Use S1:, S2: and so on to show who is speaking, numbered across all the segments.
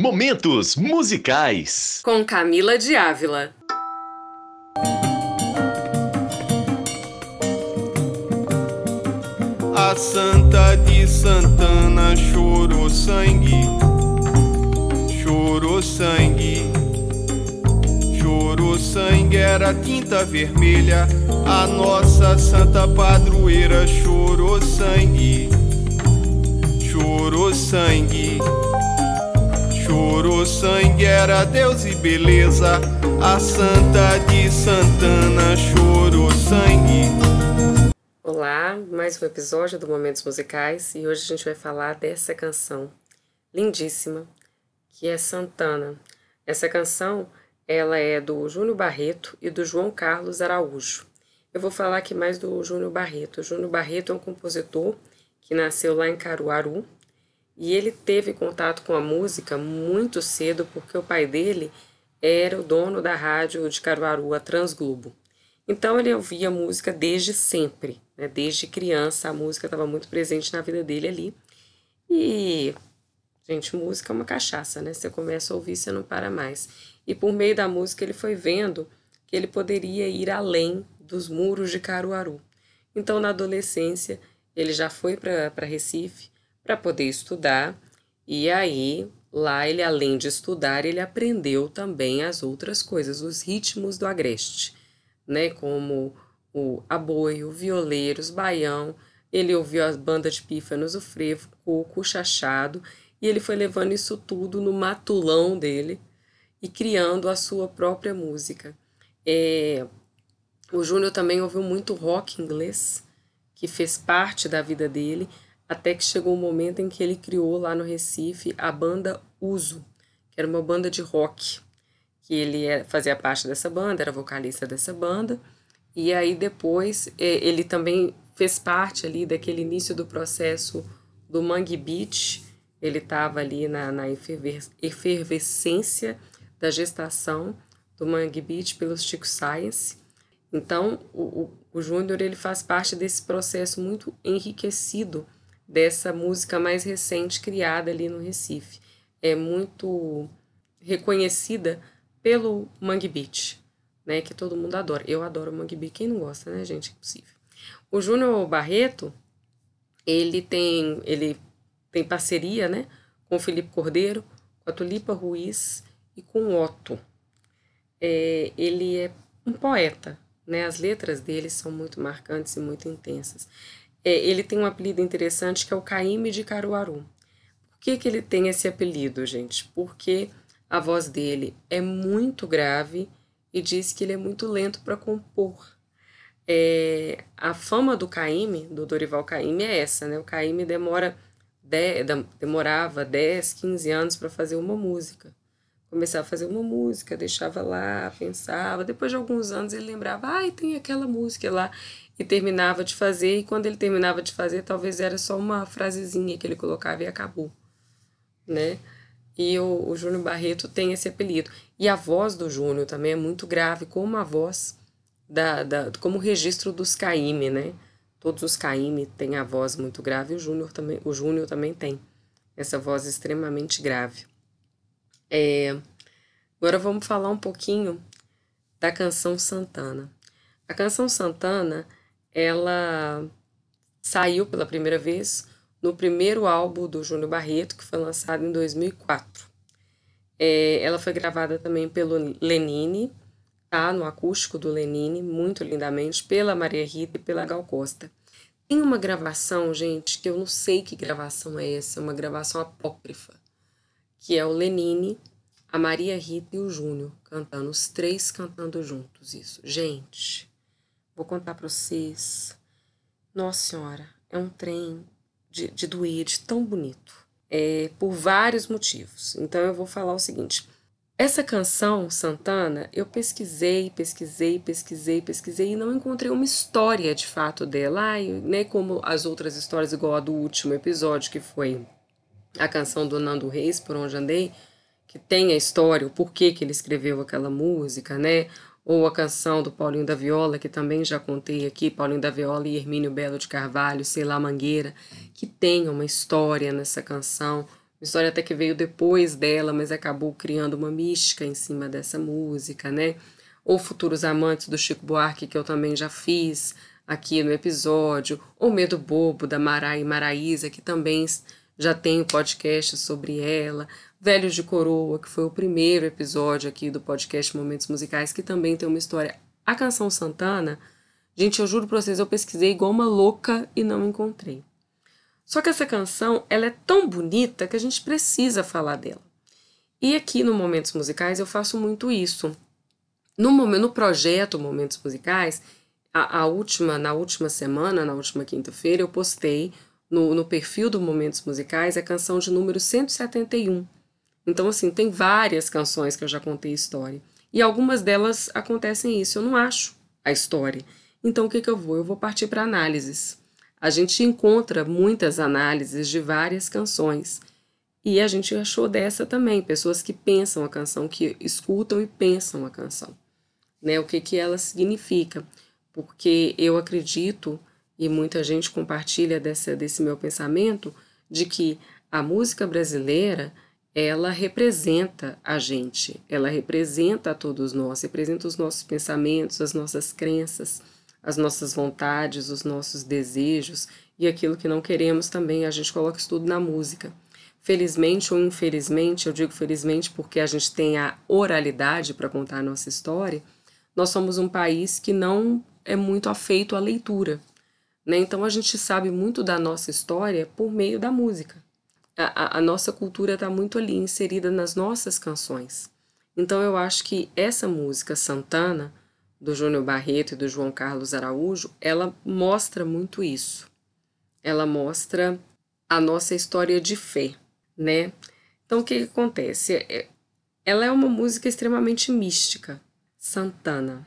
S1: Momentos musicais.
S2: Com Camila de Ávila.
S3: A Santa de Santana chorou sangue, chorou sangue, chorou sangue, era tinta vermelha. A nossa Santa Padroeira chorou sangue, chorou sangue, chorou sangue, era Deus e beleza. A Santa de Santana chorou sangue.
S2: Olá, mais um episódio do Momentos Musicais e hoje a gente vai falar dessa canção lindíssima que é Santana. Essa canção ela é do Júnior Barreto e do João Carlos Araújo. Eu vou falar aqui mais do Júnior Barreto. O Júnior Barreto é um compositor que nasceu lá em Caruaru e ele teve contato com a música muito cedo porque o pai dele era o dono da rádio de Caruaru, a Transglobo. Então ele ouvia música desde sempre, né? desde criança a música estava muito presente na vida dele ali. E, gente, música é uma cachaça, né? Você começa a ouvir, você não para mais. E por meio da música ele foi vendo que ele poderia ir além dos muros de Caruaru. Então, na adolescência, ele já foi para Recife para poder estudar. E aí, lá ele, além de estudar, ele aprendeu também as outras coisas, os ritmos do agreste né, como o aboio, violeiros, baião. Ele ouviu as bandas de pífanos, o frevo, coco, o chachado, e ele foi levando isso tudo no matulão dele e criando a sua própria música. É, o Júnior também ouviu muito rock inglês, que fez parte da vida dele, até que chegou um momento em que ele criou lá no Recife a banda Uso, que era uma banda de rock que ele é, fazia parte dessa banda, era vocalista dessa banda, e aí depois ele também fez parte ali daquele início do processo do Mangue Beach, ele estava ali na, na efervescência da gestação do Mangue Beach pelo Chico Science. Então, o, o, o Júnior ele faz parte desse processo muito enriquecido dessa música mais recente criada ali no Recife. É muito reconhecida pelo Mangue Beach, né, que todo mundo adora. Eu adoro Mangue Beach, quem não gosta, né, gente? É impossível. O Júnior Barreto, ele tem, ele tem parceria, né, com o Felipe Cordeiro, com a Tulipa Ruiz e com o Otto. É, ele é um poeta, né, as letras dele são muito marcantes e muito intensas. É, ele tem um apelido interessante que é o Caíme de Caruaru. Por que, que ele tem esse apelido, gente? Porque a voz dele é muito grave e diz que ele é muito lento para compor. É, a fama do Caíme, do Dorival Caymmi, é essa, né? O Caíme demora de, demorava 10, 15 anos para fazer uma música. Começava a fazer uma música, deixava lá, pensava. Depois de alguns anos ele lembrava, ai, ah, tem aquela música lá. E terminava de fazer, e quando ele terminava de fazer, talvez era só uma frasezinha que ele colocava e acabou, né? e o, o Júnior Barreto tem esse apelido. E a voz do Júnior também é muito grave, como a voz da, da como o registro dos Caíme, né? Todos os Caíme têm a voz muito grave, o Júnior também, o Júnior também tem essa voz extremamente grave. É, agora vamos falar um pouquinho da canção Santana. A canção Santana, ela saiu pela primeira vez no primeiro álbum do Júnior Barreto, que foi lançado em 2004. É, ela foi gravada também pelo Lenine, tá? No acústico do Lenine, muito lindamente, pela Maria Rita e pela Gal Costa. Tem uma gravação, gente, que eu não sei que gravação é essa, uma gravação apócrifa, que é o Lenine, a Maria Rita e o Júnior cantando, os três cantando juntos isso. Gente, vou contar para vocês. Nossa Senhora, é um trem de, de doer, de tão bonito, é, por vários motivos. Então eu vou falar o seguinte: Essa canção, Santana, eu pesquisei, pesquisei, pesquisei, pesquisei e não encontrei uma história de fato dela, Ai, né, como as outras histórias, igual a do último episódio, que foi a canção do Nando Reis, Por Onde Andei, que tem a história, o porquê que ele escreveu aquela música, né? Ou a canção do Paulinho da Viola, que também já contei aqui, Paulinho da Viola e Hermínio Belo de Carvalho, Sei lá Mangueira, que tem uma história nessa canção, uma história até que veio depois dela, mas acabou criando uma mística em cima dessa música, né? Ou Futuros Amantes do Chico Buarque, que eu também já fiz aqui no episódio, ou Medo Bobo da Marai Maraísa, que também já tem o podcast sobre ela, Velhos de Coroa, que foi o primeiro episódio aqui do podcast Momentos Musicais, que também tem uma história. A canção Santana, gente, eu juro pra vocês, eu pesquisei igual uma louca e não encontrei. Só que essa canção, ela é tão bonita que a gente precisa falar dela. E aqui no Momentos Musicais eu faço muito isso. No, momento, no projeto Momentos Musicais, a, a última, na última semana, na última quinta-feira, eu postei no, no perfil do Momentos Musicais a canção de número 171. Então, assim, tem várias canções que eu já contei história. E algumas delas acontecem isso, eu não acho a história. Então, o que, que eu vou? Eu vou partir para análises a gente encontra muitas análises de várias canções. E a gente achou dessa também, pessoas que pensam a canção, que escutam e pensam a canção. Né? O que, que ela significa. Porque eu acredito, e muita gente compartilha dessa, desse meu pensamento, de que a música brasileira ela representa a gente, ela representa a todos nós, representa os nossos pensamentos, as nossas crenças as nossas vontades, os nossos desejos e aquilo que não queremos também, a gente coloca isso tudo na música. Felizmente ou infelizmente, eu digo felizmente porque a gente tem a oralidade para contar a nossa história, nós somos um país que não é muito afeito à leitura. Né? Então a gente sabe muito da nossa história por meio da música. A, a, a nossa cultura está muito ali inserida nas nossas canções. Então eu acho que essa música Santana do Júnior Barreto e do João Carlos Araújo, ela mostra muito isso. Ela mostra a nossa história de fé, né? Então, o que, que acontece? É, ela é uma música extremamente mística, Santana.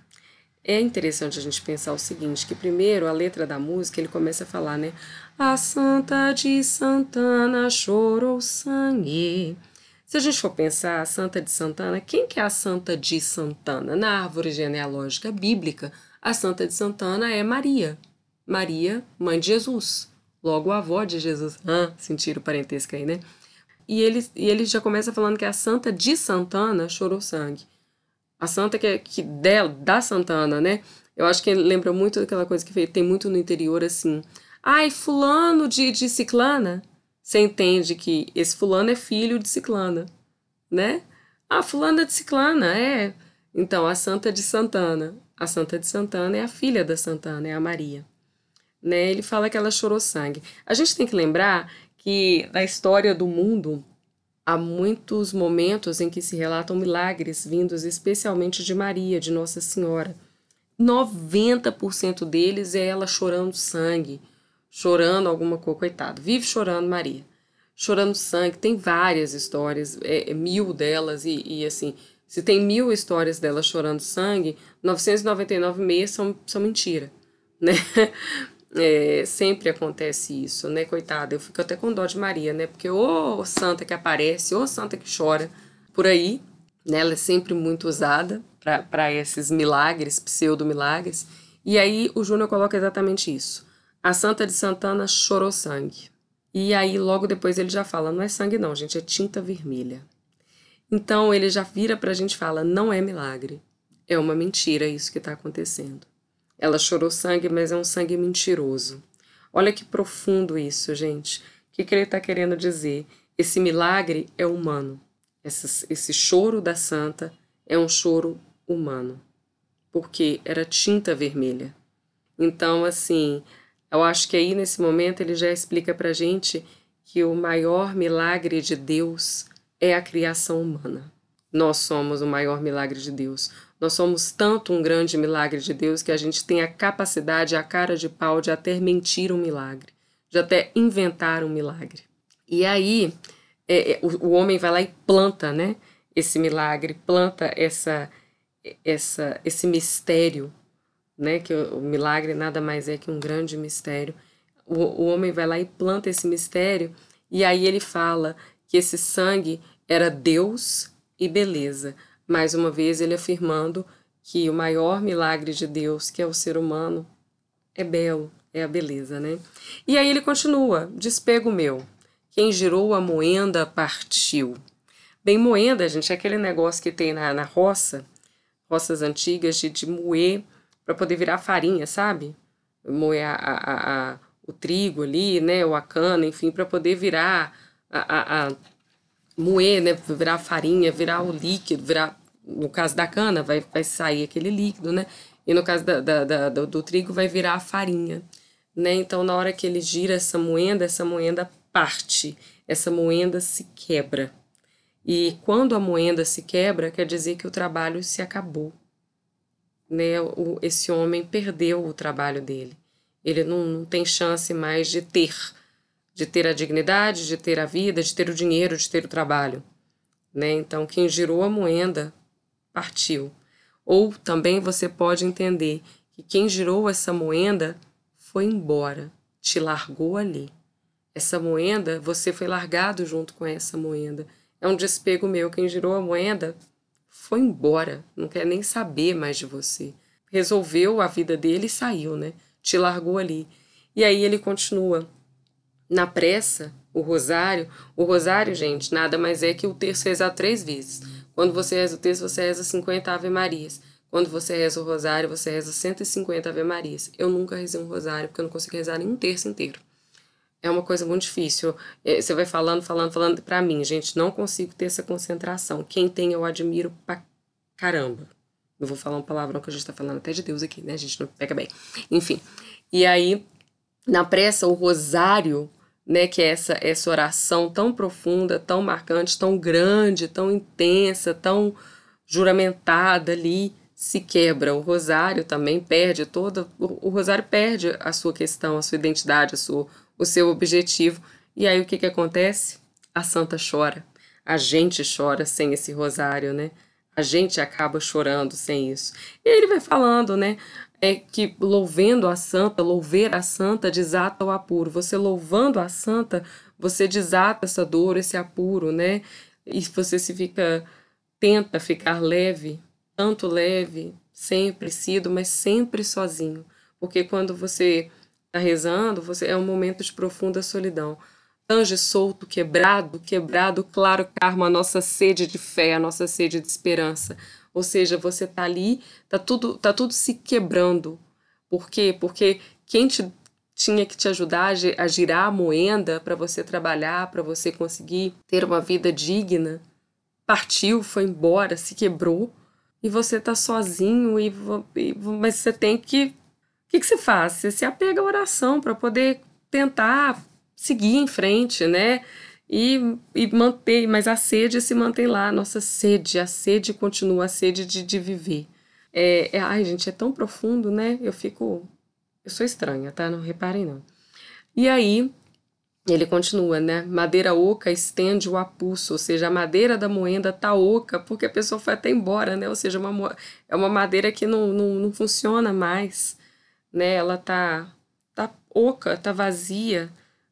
S2: É interessante a gente pensar o seguinte, que primeiro a letra da música ele começa a falar, né? A Santa de Santana chorou sangue se a gente for pensar a Santa de Santana, quem que é a Santa de Santana? Na árvore genealógica bíblica, a Santa de Santana é Maria. Maria, mãe de Jesus. Logo a avó de Jesus. Ah, sentiram o parentesco aí, né? E ele, e ele já começa falando que a Santa de Santana chorou sangue. A Santa que, é, que dela, da Santana, né? Eu acho que lembra muito daquela coisa que tem muito no interior, assim. Ai, fulano de, de ciclana você entende que esse fulano é filho de ciclana, né? Ah, fulana de ciclana, é. Então, a Santa de Santana. A Santa de Santana é a filha da Santana, é a Maria. Né? Ele fala que ela chorou sangue. A gente tem que lembrar que na história do mundo há muitos momentos em que se relatam milagres vindos especialmente de Maria, de Nossa Senhora. 90% deles é ela chorando sangue, chorando alguma coisa, coitado, vive chorando Maria, chorando sangue, tem várias histórias, é, é mil delas, e, e, assim, se tem mil histórias dela chorando sangue, 999 meias são, são mentira, né? É, sempre acontece isso, né, coitada? Eu fico até com dó de Maria, né? Porque ô santa que aparece, ô santa que chora por aí, né? Ela é sempre muito usada para esses milagres, pseudo-milagres. E aí o Júnior coloca exatamente isso. A Santa de Santana chorou sangue. E aí, logo depois, ele já fala: não é sangue, não, gente, é tinta vermelha. Então, ele já vira para a gente e fala: não é milagre. É uma mentira isso que está acontecendo. Ela chorou sangue, mas é um sangue mentiroso. Olha que profundo isso, gente. O que, que ele está querendo dizer? Esse milagre é humano. Esse, esse choro da santa é um choro humano. Porque era tinta vermelha. Então, assim, eu acho que aí nesse momento ele já explica para gente que o maior milagre de Deus é a criação humana. Nós somos o maior milagre de Deus. Nós somos tanto um grande milagre de Deus que a gente tem a capacidade, a cara de pau de até mentir um milagre, de até inventar um milagre. E aí é, é, o, o homem vai lá e planta, né? esse milagre, planta essa, essa, esse mistério, né? Que o, o milagre nada mais é que um grande mistério. O, o homem vai lá e planta esse mistério, e aí ele fala que esse sangue era Deus e beleza. Mais uma vez, ele afirmando que o maior milagre de Deus, que é o ser humano, é belo, é a beleza, né? E aí ele continua: despego meu. Quem girou a moenda partiu. Bem, moenda, gente, é aquele negócio que tem na, na roça, roças antigas, de, de moer para poder virar farinha, sabe? Moer a, a, a, o trigo ali, né? Ou a cana, enfim, para poder virar a, a, moer, né? Virar farinha, virar o líquido, virar. No caso da cana, vai, vai sair aquele líquido, né? E no caso da, da, da do, do, trigo, vai virar a farinha, né? Então, na hora que ele gira essa moenda, essa moenda parte, essa moenda se quebra. E quando a moenda se quebra, quer dizer que o trabalho se acabou. Né? O, esse homem perdeu o trabalho dele. Ele não, não tem chance mais de ter, de ter a dignidade, de ter a vida, de ter o dinheiro, de ter o trabalho. Né? Então, quem girou a moenda partiu. Ou também você pode entender que quem girou essa moenda foi embora, te largou ali. Essa moenda, você foi largado junto com essa moenda. É um despego meu. Quem girou a moeda foi embora, não quer nem saber mais de você. Resolveu a vida dele e saiu, né? Te largou ali. E aí ele continua. Na pressa, o rosário. O rosário, gente, nada mais é que o terço rezar três vezes. Quando você reza o terço, você reza 50 Ave Marias. Quando você reza o rosário, você reza 150 Ave Marias. Eu nunca rezei um rosário, porque eu não consigo rezar nem um terço inteiro é uma coisa muito difícil. É, você vai falando, falando, falando. Para mim, gente, não consigo ter essa concentração. Quem tem, eu admiro pra caramba. Não vou falar um palavrão que a gente tá falando até de Deus aqui, né? A gente não pega bem. Enfim. E aí, na pressa, o rosário, né? Que é essa, essa oração tão profunda, tão marcante, tão grande, tão intensa, tão juramentada ali, se quebra. O rosário também perde toda. O, rosário perde a sua questão, a sua identidade, a sua o seu objetivo. E aí o que, que acontece? A santa chora. A gente chora sem esse rosário, né? A gente acaba chorando sem isso. E ele vai falando, né? É que louvando a santa, louver a santa desata o apuro. Você louvando a santa, você desata essa dor, esse apuro, né? E você se fica, tenta ficar leve, tanto leve, sempre sido, mas sempre sozinho. Porque quando você está rezando, você é um momento de profunda solidão. Tange solto, quebrado, quebrado, claro karma, a nossa sede de fé, a nossa sede de esperança. Ou seja, você está ali, tá tudo, tá tudo se quebrando. Por quê? Porque quem te, tinha que te ajudar a girar a moenda para você trabalhar, para você conseguir ter uma vida digna, partiu, foi embora, se quebrou e você está sozinho e, e, mas você tem que que, que você faz? Você se apega à oração para poder tentar seguir em frente, né? E, e manter, mas a sede se mantém lá, a nossa sede, a sede continua, a sede de, de viver. É, é, ai, gente, é tão profundo, né? Eu fico. Eu sou estranha, tá? Não reparem, não. E aí, ele continua, né? Madeira oca estende o apulso, ou seja, a madeira da moenda tá oca porque a pessoa foi até embora, né? Ou seja, uma, é uma madeira que não, não, não funciona mais né? Ela tá tá oca, tá vazia,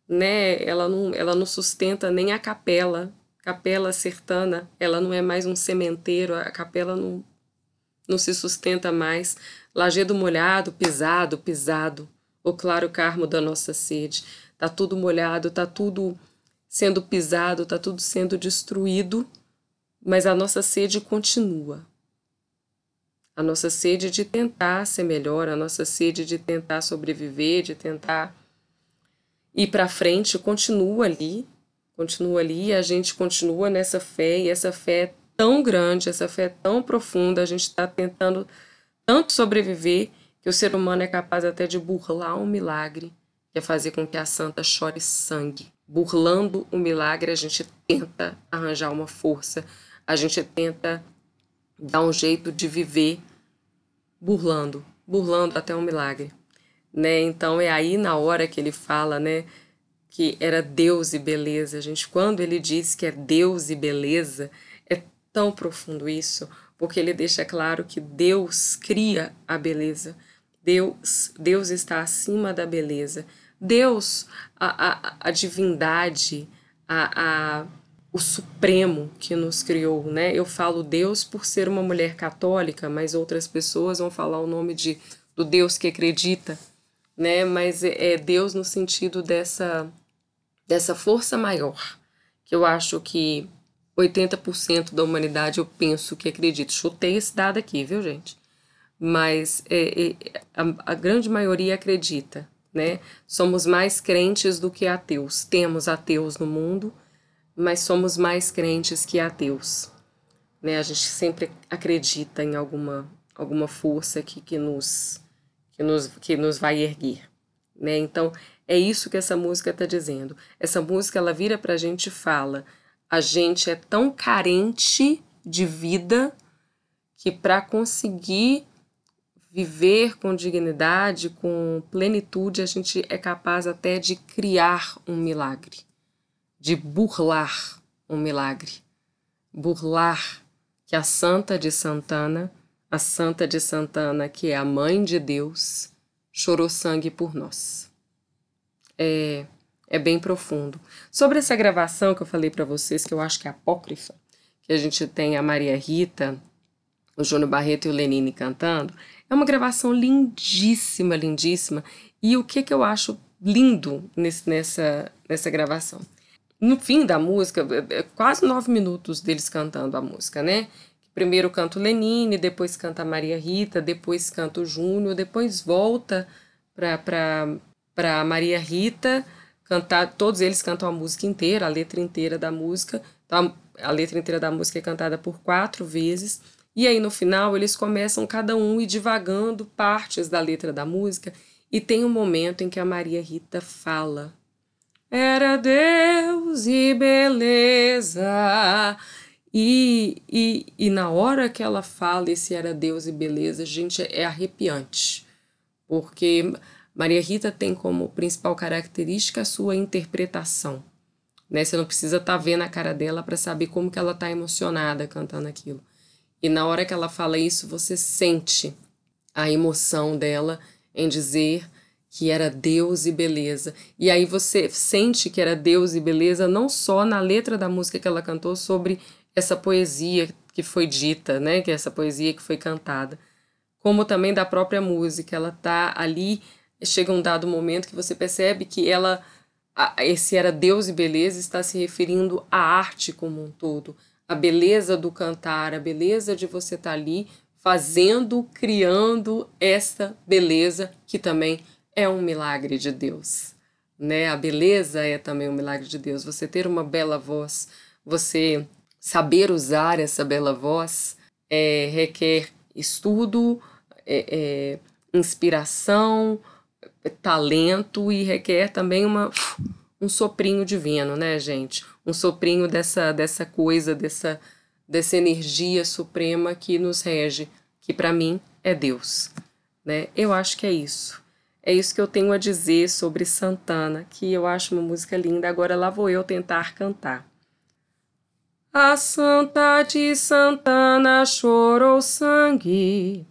S2: né? Ela não ela não sustenta nem a capela. Capela sertana, ela não é mais um sementeiro, a capela não não se sustenta mais. Lajedo molhado, pisado, pisado. O claro carmo da nossa sede. Tá tudo molhado, tá tudo sendo pisado, tá tudo sendo destruído, mas a nossa sede continua a nossa sede de tentar ser melhor, a nossa sede de tentar sobreviver, de tentar ir para frente, continua ali, continua ali, e a gente continua nessa fé, e essa fé é tão grande, essa fé é tão profunda, a gente está tentando tanto sobreviver que o ser humano é capaz até de burlar um milagre, que é fazer com que a santa chore sangue. Burlando o milagre, a gente tenta arranjar uma força, a gente tenta dar um jeito de viver burlando, burlando até um milagre, né? Então é aí na hora que ele fala, né, que era Deus e beleza, gente. Quando ele diz que é Deus e beleza, é tão profundo isso, porque ele deixa claro que Deus cria a beleza. Deus, Deus está acima da beleza. Deus, a, a, a divindade, a, a, o Supremo que nos criou, né? Eu falo Deus por ser uma mulher católica, mas outras pessoas vão falar o nome de, do Deus que acredita, né? Mas é, é Deus no sentido dessa, dessa força maior, que eu acho que 80% da humanidade eu penso que acredita. Chutei esse dado aqui, viu, gente? Mas é, é, a, a grande maioria acredita, né? Somos mais crentes do que ateus. Temos ateus no mundo, mas somos mais crentes que ateus. Né? A gente sempre acredita em alguma, alguma força que, que, nos, que, nos, que nos vai erguer. Né? Então, é isso que essa música está dizendo. Essa música ela vira para a gente e fala: a gente é tão carente de vida que para conseguir viver com dignidade, com plenitude, a gente é capaz até de criar um milagre, de burlar um milagre. Burlar que a Santa de Santana, a Santa de Santana, que é a mãe de Deus, chorou sangue por nós. É, é bem profundo. Sobre essa gravação que eu falei para vocês, que eu acho que é apócrifa, que a gente tem a Maria Rita, o Júnior Barreto e o Lenine cantando, é uma gravação lindíssima, lindíssima. E o que, que eu acho lindo nesse, nessa, nessa gravação? No fim da música, é, é quase nove minutos deles cantando a música, né? Primeiro canta o Lenine, depois canta a Maria Rita, depois canta o Júnior, depois volta para Maria Rita cantar. Todos eles cantam a música inteira, a letra inteira da música. Então, a letra inteira da música é cantada por quatro vezes. E aí no final eles começam cada um ir divagando partes da letra da música e tem um momento em que a Maria Rita fala: Era Deus e beleza. E, e, e na hora que ela fala esse era Deus e beleza, gente, é arrepiante. Porque Maria Rita tem como principal característica a sua interpretação. Né? Você não precisa estar tá vendo a cara dela para saber como que ela está emocionada cantando aquilo. E na hora que ela fala isso, você sente a emoção dela em dizer que era Deus e beleza. E aí você sente que era Deus e beleza não só na letra da música que ela cantou sobre essa poesia que foi dita, né, que é essa poesia que foi cantada, como também da própria música. Ela tá ali, chega um dado momento que você percebe que ela esse era Deus e beleza está se referindo à arte como um todo, a beleza do cantar, a beleza de você estar tá ali fazendo, criando essa beleza que também é um milagre de Deus, né? A beleza é também um milagre de Deus. Você ter uma bela voz, você saber usar essa bela voz é, requer estudo, é, é, inspiração, talento e requer também uma um soprinho divino, né, gente? Um soprinho dessa, dessa coisa, dessa, dessa energia suprema que nos rege, que para mim é Deus, né? Eu acho que é isso. É isso que eu tenho a dizer sobre Santana, que eu acho uma música linda. Agora lá vou eu tentar cantar. A Santa de Santana chorou sangue,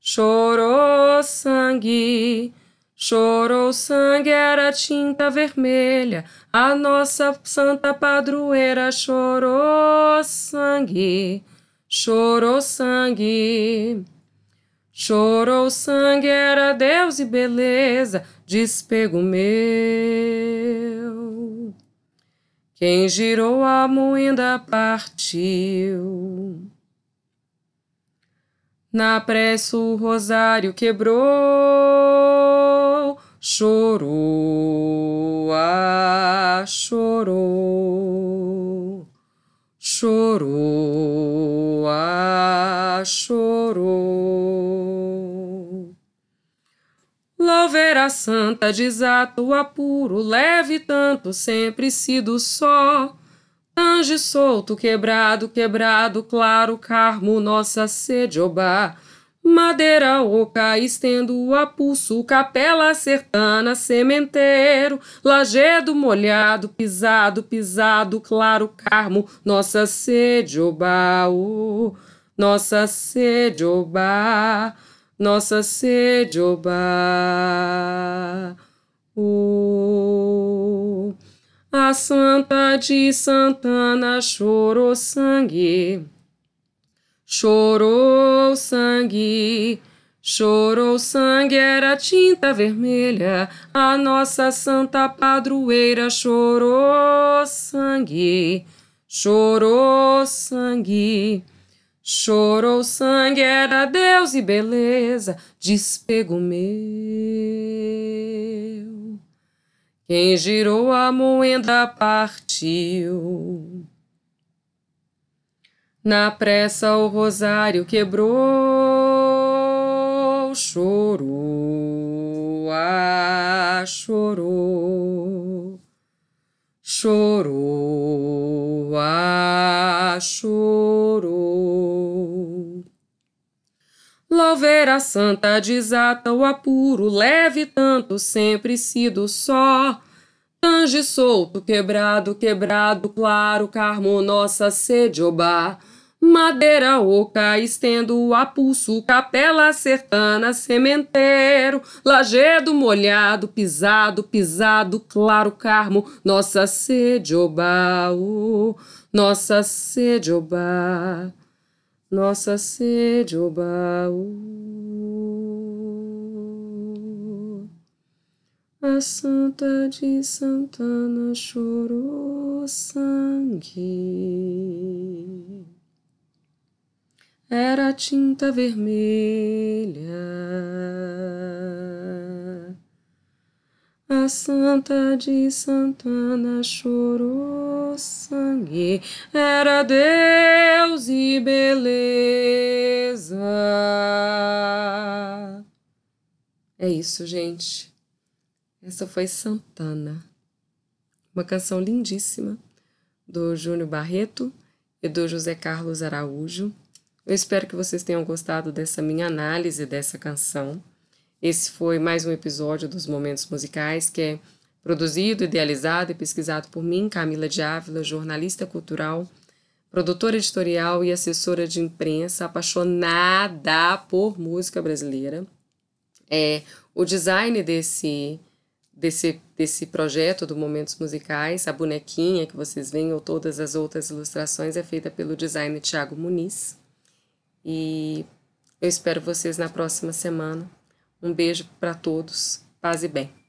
S2: chorou sangue Chorou sangue, era tinta vermelha, a nossa santa padroeira chorou sangue, chorou sangue. Chorou sangue, era Deus e beleza, despego meu. Quem girou a moenda partiu. Na pressa o rosário quebrou, chorou, ah, chorou, chorou, ah, chorou. Louver a santa desato apuro, leve tanto, sempre sido só. Anjo solto, quebrado, quebrado, claro, carmo, nossa sede, obá. Madeira oca, estendo a pulso, capela sertana, sementeiro, lajedo molhado, pisado, pisado, claro carmo, nossa sede obá, oh, nossa sede obá, nossa sede obá. Oh, a Santa de Santana chorou sangue Chorou sangue, chorou sangue, era tinta vermelha. A nossa santa padroeira chorou sangue, chorou sangue. Chorou sangue, era Deus e beleza, despego meu. Quem girou a moenda partiu. Na pressa o rosário quebrou, chorou, ah, chorou, chorou, ah, chorou. Louveira santa desata o apuro, leve tanto, sempre sido só. Tange solto, quebrado, quebrado, claro, carmo, nossa sede, obá. Madeira oca, estendo a pulso, capela sertana, sementeiro, lajedo molhado, pisado, pisado, claro carmo, nossa sede obá, oh, nossa sede obá, nossa sede obá. Oh. A Santa de Santana chorou sangue era tinta vermelha. A Santa de Santana chorou sangue, era Deus e beleza. É isso, gente. Essa foi Santana, uma canção lindíssima do Júnior Barreto e do José Carlos Araújo. Eu espero que vocês tenham gostado dessa minha análise dessa canção. Esse foi mais um episódio dos Momentos Musicais, que é produzido, idealizado e pesquisado por mim, Camila de Ávila, jornalista cultural, produtora editorial e assessora de imprensa, apaixonada por música brasileira. É, o design desse, desse, desse projeto do Momentos Musicais, a bonequinha que vocês veem ou todas as outras ilustrações é feita pelo designer Tiago Muniz. E eu espero vocês na próxima semana. Um beijo para todos. Paz e bem.